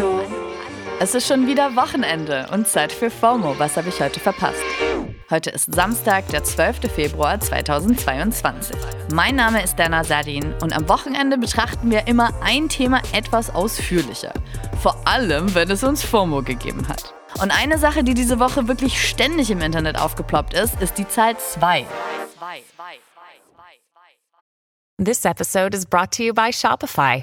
Hallo. Es ist schon wieder Wochenende und Zeit für FOMO. Was habe ich heute verpasst? Heute ist Samstag, der 12. Februar 2022. Mein Name ist Dana Sadin und am Wochenende betrachten wir immer ein Thema etwas ausführlicher. Vor allem, wenn es uns FOMO gegeben hat. Und eine Sache, die diese Woche wirklich ständig im Internet aufgeploppt ist, ist die Zahl 2. This episode is brought to you by Shopify.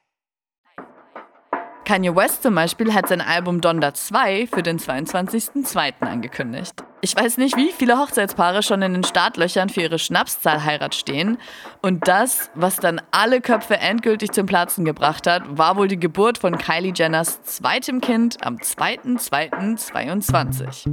Kanye West zum Beispiel hat sein Album Donda 2 für den 22.02. angekündigt. Ich weiß nicht, wie viele Hochzeitspaare schon in den Startlöchern für ihre Schnapszahlheirat stehen. Und das, was dann alle Köpfe endgültig zum Platzen gebracht hat, war wohl die Geburt von Kylie Jenners zweitem Kind am 2.02.22.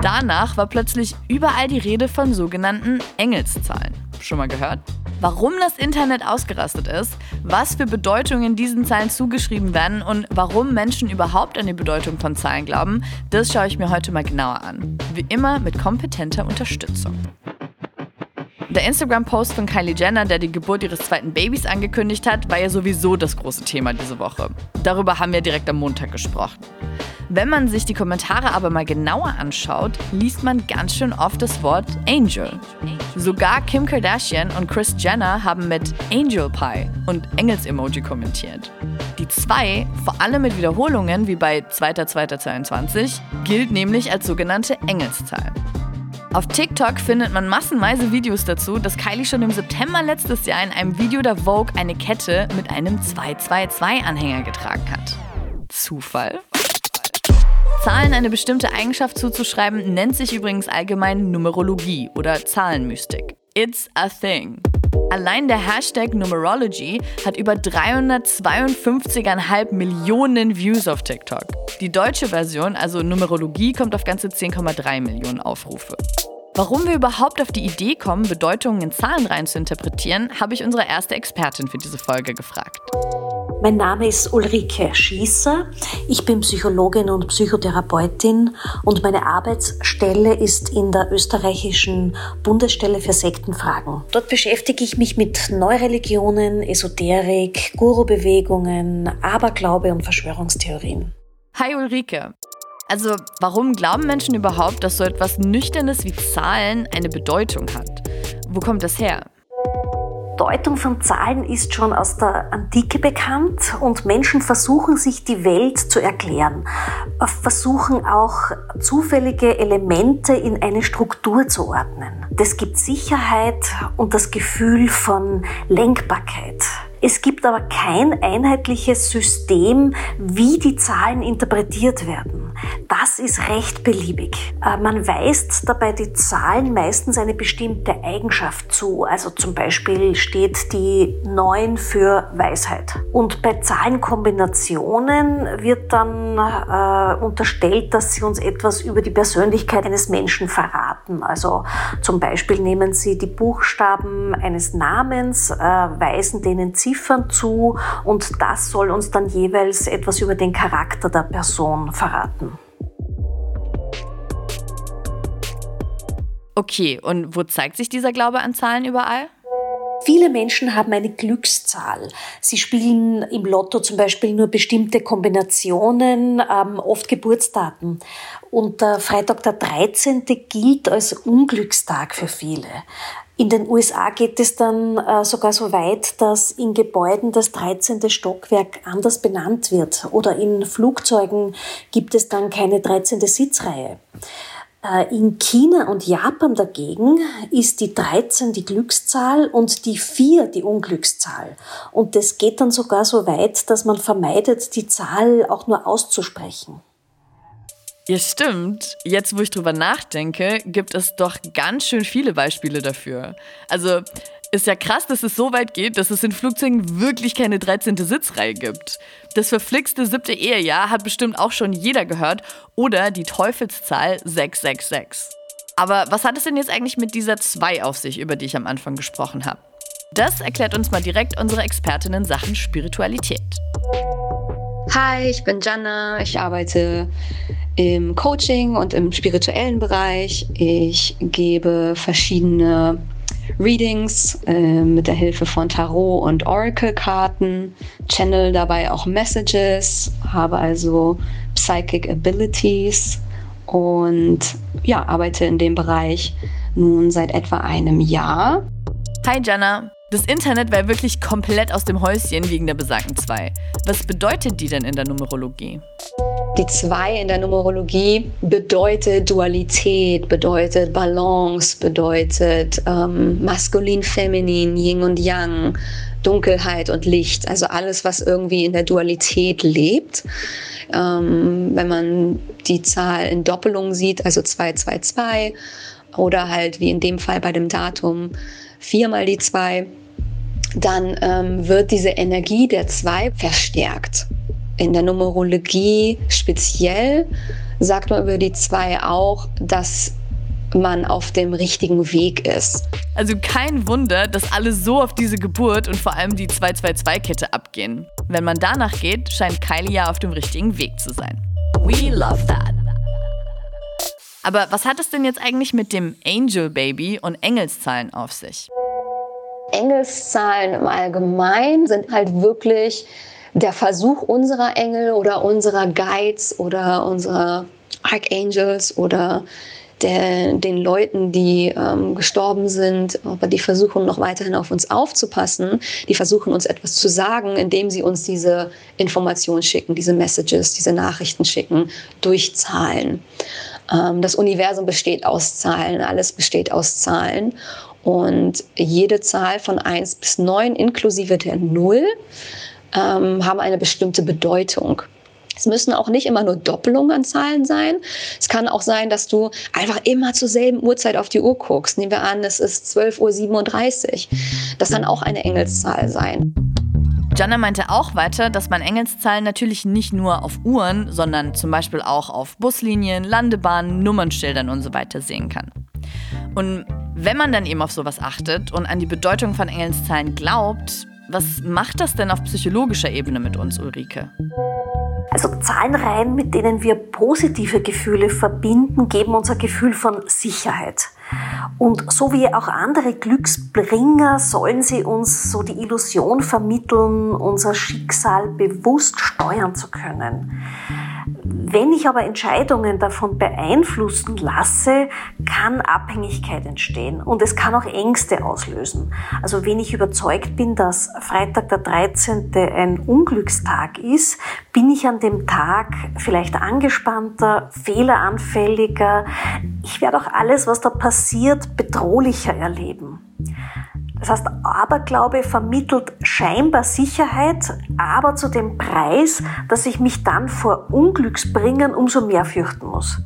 Danach war plötzlich überall die Rede von sogenannten Engelszahlen. Schon mal gehört? Warum das Internet ausgerastet ist, was für Bedeutungen diesen Zahlen zugeschrieben werden und warum Menschen überhaupt an die Bedeutung von Zahlen glauben, das schaue ich mir heute mal genauer an. Wie immer mit kompetenter Unterstützung. Der Instagram-Post von Kylie Jenner, der die Geburt ihres zweiten Babys angekündigt hat, war ja sowieso das große Thema diese Woche. Darüber haben wir direkt am Montag gesprochen. Wenn man sich die Kommentare aber mal genauer anschaut, liest man ganz schön oft das Wort Angel. Sogar Kim Kardashian und Chris Jenner haben mit Angel Pie und Engels-Emoji kommentiert. Die 2, vor allem mit Wiederholungen wie bei 2.2.22, gilt nämlich als sogenannte Engelszahl. Auf TikTok findet man massenweise Videos dazu, dass Kylie schon im September letztes Jahr in einem Video der Vogue eine Kette mit einem 222-Anhänger getragen hat. Zufall? Zahlen eine bestimmte Eigenschaft zuzuschreiben, nennt sich übrigens allgemein Numerologie oder Zahlenmystik. It's a thing. Allein der Hashtag Numerology hat über 352,5 Millionen Views auf TikTok. Die deutsche Version, also Numerologie, kommt auf ganze 10,3 Millionen Aufrufe. Warum wir überhaupt auf die Idee kommen, Bedeutungen in Zahlen rein zu interpretieren, habe ich unsere erste Expertin für diese Folge gefragt. Mein Name ist Ulrike Schießer. Ich bin Psychologin und Psychotherapeutin und meine Arbeitsstelle ist in der österreichischen Bundesstelle für Sektenfragen. Dort beschäftige ich mich mit Neureligionen, Esoterik, Guru-Bewegungen, Aberglaube und Verschwörungstheorien. Hi Ulrike. Also, warum glauben Menschen überhaupt, dass so etwas Nüchternes wie Zahlen eine Bedeutung hat? Wo kommt das her? Bedeutung von Zahlen ist schon aus der Antike bekannt und Menschen versuchen sich die Welt zu erklären, versuchen auch zufällige Elemente in eine Struktur zu ordnen. Das gibt Sicherheit und das Gefühl von Lenkbarkeit. Es gibt aber kein einheitliches System, wie die Zahlen interpretiert werden. Das ist recht beliebig. Äh, man weist dabei die Zahlen meistens eine bestimmte Eigenschaft zu. Also zum Beispiel steht die 9 für Weisheit. Und bei Zahlenkombinationen wird dann äh, unterstellt, dass sie uns etwas über die Persönlichkeit eines Menschen verraten. Also zum Beispiel nehmen sie die Buchstaben eines Namens, äh, weisen denen Ziffern zu und das soll uns dann jeweils etwas über den Charakter der Person verraten. Okay, und wo zeigt sich dieser Glaube an Zahlen überall? Viele Menschen haben eine Glückszahl. Sie spielen im Lotto zum Beispiel nur bestimmte Kombinationen, ähm, oft Geburtsdaten. Und der Freitag der 13. gilt als Unglückstag für viele. In den USA geht es dann äh, sogar so weit, dass in Gebäuden das 13. Stockwerk anders benannt wird oder in Flugzeugen gibt es dann keine 13. Sitzreihe. Äh, in China und Japan dagegen ist die 13 die Glückszahl und die 4 die Unglückszahl. Und das geht dann sogar so weit, dass man vermeidet, die Zahl auch nur auszusprechen. Ja, stimmt. Jetzt, wo ich drüber nachdenke, gibt es doch ganz schön viele Beispiele dafür. Also, Ist ja krass, dass es so weit geht, dass es in Flugzeugen wirklich keine 13. Sitzreihe gibt. Das verflixte siebte Ehejahr hat bestimmt auch schon jeder gehört oder die Teufelszahl 666. Aber was hat es denn jetzt eigentlich mit dieser 2 auf sich, über die ich am Anfang gesprochen habe? Das erklärt uns mal direkt unsere Expertin in Sachen Spiritualität. Hi, ich bin Jana. Ich arbeite im Coaching und im spirituellen Bereich. Ich gebe verschiedene Readings äh, mit der Hilfe von Tarot und Oracle-Karten, channel dabei auch Messages, habe also Psychic Abilities und ja, arbeite in dem Bereich nun seit etwa einem Jahr. Hi Jana, das Internet war wirklich komplett aus dem Häuschen wegen der besagten 2. Was bedeutet die denn in der Numerologie? Die 2 in der Numerologie bedeutet Dualität, bedeutet Balance, bedeutet ähm, maskulin, feminin, Yin und Yang, Dunkelheit und Licht. Also alles, was irgendwie in der Dualität lebt. Ähm, wenn man die Zahl in Doppelung sieht, also 222 oder halt wie in dem Fall bei dem Datum viermal die 2, dann ähm, wird diese Energie der 2 verstärkt. In der Numerologie speziell sagt man über die 2 auch, dass man auf dem richtigen Weg ist. Also kein Wunder, dass alle so auf diese Geburt und vor allem die 222-Kette abgehen. Wenn man danach geht, scheint Kylie ja auf dem richtigen Weg zu sein. We love that. Aber was hat es denn jetzt eigentlich mit dem Angel Baby und Engelszahlen auf sich? Engelszahlen im Allgemeinen sind halt wirklich der Versuch unserer Engel oder unserer Guides oder unserer Archangels oder der, den Leuten, die ähm, gestorben sind, aber die versuchen noch weiterhin auf uns aufzupassen, die versuchen uns etwas zu sagen, indem sie uns diese Informationen schicken, diese Messages, diese Nachrichten schicken, durch Zahlen. Ähm, das Universum besteht aus Zahlen, alles besteht aus Zahlen. Und jede Zahl von 1 bis 9 inklusive der 0 ähm, haben eine bestimmte Bedeutung. Es müssen auch nicht immer nur Doppelungen an Zahlen sein. Es kann auch sein, dass du einfach immer zur selben Uhrzeit auf die Uhr guckst. Nehmen wir an, es ist 12.37 Uhr. Das kann auch eine Engelszahl sein. Jana meinte auch weiter, dass man Engelszahlen natürlich nicht nur auf Uhren, sondern zum Beispiel auch auf Buslinien, Landebahnen, Nummernschildern und so weiter sehen kann. Und wenn man dann eben auf sowas achtet und an die Bedeutung von Engelszahlen glaubt, was macht das denn auf psychologischer Ebene mit uns, Ulrike? Also Zahlenreihen, mit denen wir positive Gefühle verbinden, geben uns ein Gefühl von Sicherheit. Und so wie auch andere Glücksbringer sollen sie uns so die Illusion vermitteln, unser Schicksal bewusst steuern zu können. Wenn ich aber Entscheidungen davon beeinflussen lasse, kann Abhängigkeit entstehen und es kann auch Ängste auslösen. Also wenn ich überzeugt bin, dass Freitag der 13. ein Unglückstag ist, bin ich an dem Tag vielleicht angespannter, fehleranfälliger. Ich werde auch alles, was da passiert, bedrohlicher erleben. Das heißt, Aberglaube vermittelt scheinbar Sicherheit, aber zu dem Preis, dass ich mich dann vor Unglücksbringern umso mehr fürchten muss.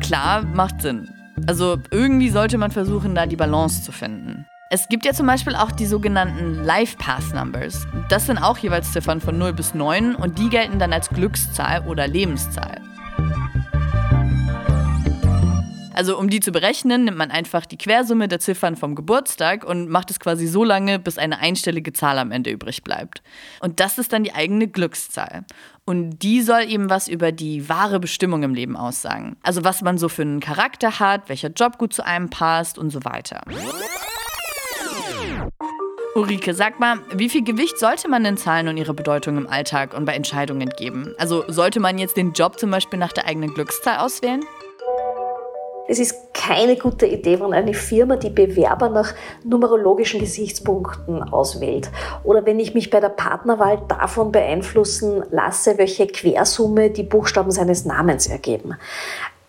Klar, macht Sinn. Also irgendwie sollte man versuchen, da die Balance zu finden. Es gibt ja zum Beispiel auch die sogenannten Life Path Numbers. Das sind auch jeweils Ziffern von 0 bis 9 und die gelten dann als Glückszahl oder Lebenszahl. Also um die zu berechnen, nimmt man einfach die Quersumme der Ziffern vom Geburtstag und macht es quasi so lange, bis eine einstellige Zahl am Ende übrig bleibt. Und das ist dann die eigene Glückszahl. Und die soll eben was über die wahre Bestimmung im Leben aussagen. Also was man so für einen Charakter hat, welcher Job gut zu einem passt und so weiter. Ulrike, sag mal, wie viel Gewicht sollte man den Zahlen und ihre Bedeutung im Alltag und bei Entscheidungen geben? Also sollte man jetzt den Job zum Beispiel nach der eigenen Glückszahl auswählen? Es ist keine gute Idee, wenn eine Firma die Bewerber nach numerologischen Gesichtspunkten auswählt. Oder wenn ich mich bei der Partnerwahl davon beeinflussen lasse, welche Quersumme die Buchstaben seines Namens ergeben.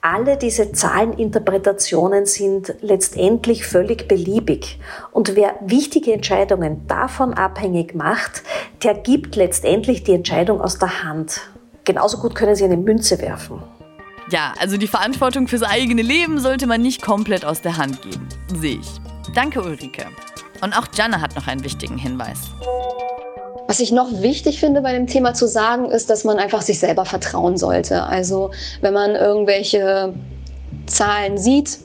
Alle diese Zahleninterpretationen sind letztendlich völlig beliebig. Und wer wichtige Entscheidungen davon abhängig macht, der gibt letztendlich die Entscheidung aus der Hand. Genauso gut können Sie eine Münze werfen. Ja, also die Verantwortung fürs eigene Leben sollte man nicht komplett aus der Hand geben. Sehe ich. Danke, Ulrike. Und auch Janne hat noch einen wichtigen Hinweis. Was ich noch wichtig finde bei dem Thema zu sagen, ist, dass man einfach sich selber vertrauen sollte. Also wenn man irgendwelche Zahlen sieht,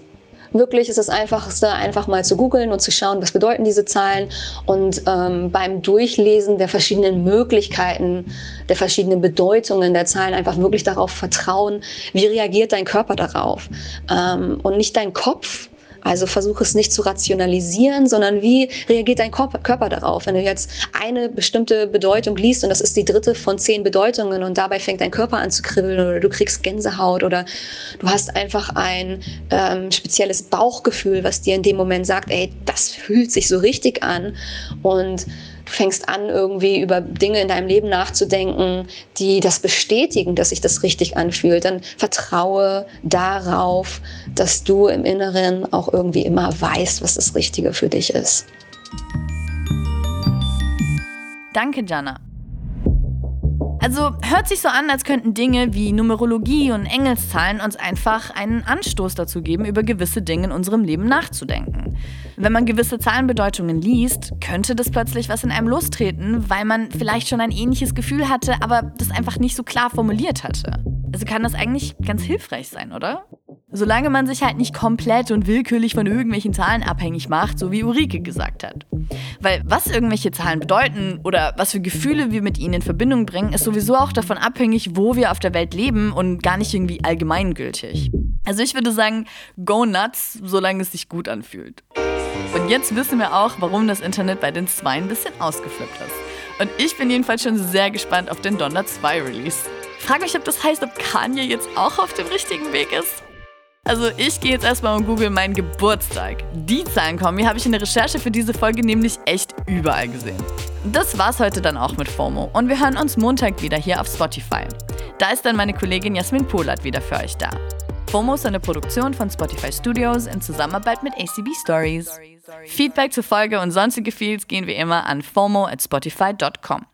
wirklich ist das Einfachste, einfach mal zu googeln und zu schauen, was bedeuten diese Zahlen. Und ähm, beim Durchlesen der verschiedenen Möglichkeiten, der verschiedenen Bedeutungen der Zahlen einfach wirklich darauf vertrauen, wie reagiert dein Körper darauf. Ähm, und nicht dein Kopf, also versuche es nicht zu rationalisieren, sondern wie reagiert dein Körper darauf? Wenn du jetzt eine bestimmte Bedeutung liest und das ist die dritte von zehn Bedeutungen und dabei fängt dein Körper an zu kribbeln oder du kriegst Gänsehaut oder du hast einfach ein ähm, spezielles Bauchgefühl, was dir in dem Moment sagt, ey, das fühlt sich so richtig an und fängst an, irgendwie über Dinge in deinem Leben nachzudenken, die das bestätigen, dass sich das richtig anfühlt, dann vertraue darauf, dass du im Inneren auch irgendwie immer weißt, was das Richtige für dich ist. Danke, Jana. Also hört sich so an, als könnten Dinge wie Numerologie und Engelszahlen uns einfach einen Anstoß dazu geben, über gewisse Dinge in unserem Leben nachzudenken. Wenn man gewisse Zahlenbedeutungen liest, könnte das plötzlich was in einem lostreten, weil man vielleicht schon ein ähnliches Gefühl hatte, aber das einfach nicht so klar formuliert hatte. Also kann das eigentlich ganz hilfreich sein, oder? Solange man sich halt nicht komplett und willkürlich von irgendwelchen Zahlen abhängig macht, so wie Ulrike gesagt hat. Weil was irgendwelche Zahlen bedeuten oder was für Gefühle wir mit ihnen in Verbindung bringen, ist sowieso auch davon abhängig, wo wir auf der Welt leben und gar nicht irgendwie allgemeingültig. Also ich würde sagen, go nuts, solange es sich gut anfühlt. Und jetzt wissen wir auch, warum das Internet bei den zwei ein bisschen ausgeflippt ist. Und ich bin jedenfalls schon sehr gespannt auf den Donner 2 Release. Frag mich, ob das heißt, ob Kanye jetzt auch auf dem richtigen Weg ist. Also ich gehe jetzt erstmal und google meinen Geburtstag. Die Zahlenkombi habe ich in der Recherche für diese Folge nämlich echt überall gesehen. Das war's heute dann auch mit FOMO und wir hören uns Montag wieder hier auf Spotify. Da ist dann meine Kollegin Jasmin Polat wieder für euch da. FOMO ist eine Produktion von Spotify Studios in Zusammenarbeit mit ACB Stories. Feedback zur Folge und sonstige Feeds gehen wie immer an FOMO at Spotify.com.